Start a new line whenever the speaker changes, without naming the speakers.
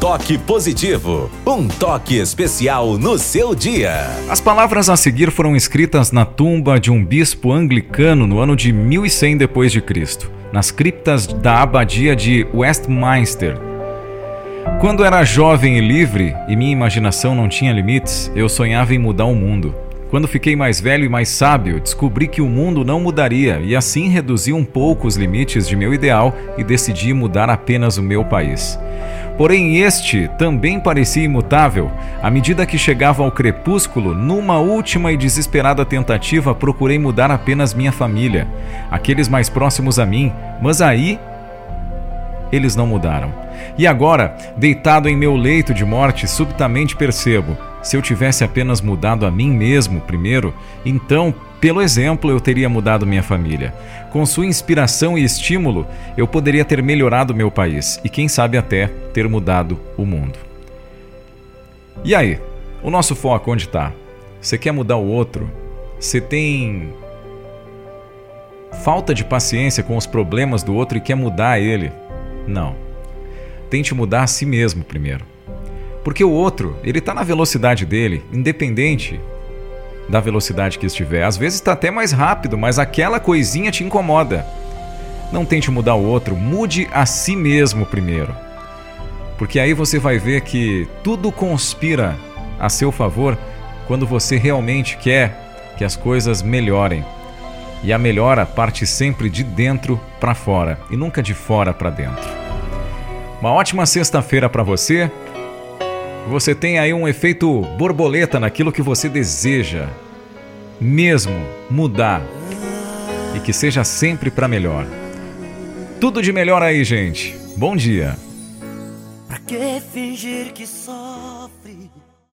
Toque Positivo, um toque especial no seu dia.
As palavras a seguir foram escritas na tumba de um bispo anglicano no ano de 1100 depois de Cristo, nas criptas da abadia de Westminster. Quando era jovem e livre e minha imaginação não tinha limites, eu sonhava em mudar o mundo. Quando fiquei mais velho e mais sábio, descobri que o mundo não mudaria e assim reduzi um pouco os limites de meu ideal e decidi mudar apenas o meu país. Porém, este também parecia imutável. À medida que chegava ao crepúsculo, numa última e desesperada tentativa, procurei mudar apenas minha família, aqueles mais próximos a mim, mas aí eles não mudaram. E agora, deitado em meu leito de morte, subitamente percebo: se eu tivesse apenas mudado a mim mesmo primeiro, então, pelo exemplo, eu teria mudado minha família. Com sua inspiração e estímulo, eu poderia ter melhorado meu país e, quem sabe, até ter mudado o mundo. E aí? O nosso foco onde está? Você quer mudar o outro? Você tem falta de paciência com os problemas do outro e quer mudar ele? Não. Tente mudar a si mesmo primeiro. Porque o outro, ele está na velocidade dele, independente da velocidade que estiver. Às vezes está até mais rápido, mas aquela coisinha te incomoda. Não tente mudar o outro, mude a si mesmo primeiro. Porque aí você vai ver que tudo conspira a seu favor quando você realmente quer que as coisas melhorem. E a melhora parte sempre de dentro para fora e nunca de fora para dentro. Uma ótima sexta-feira para você você tem aí um efeito borboleta naquilo que você deseja mesmo mudar e que seja sempre para melhor. Tudo de melhor aí, gente. Bom dia. Pra que fingir que sofre?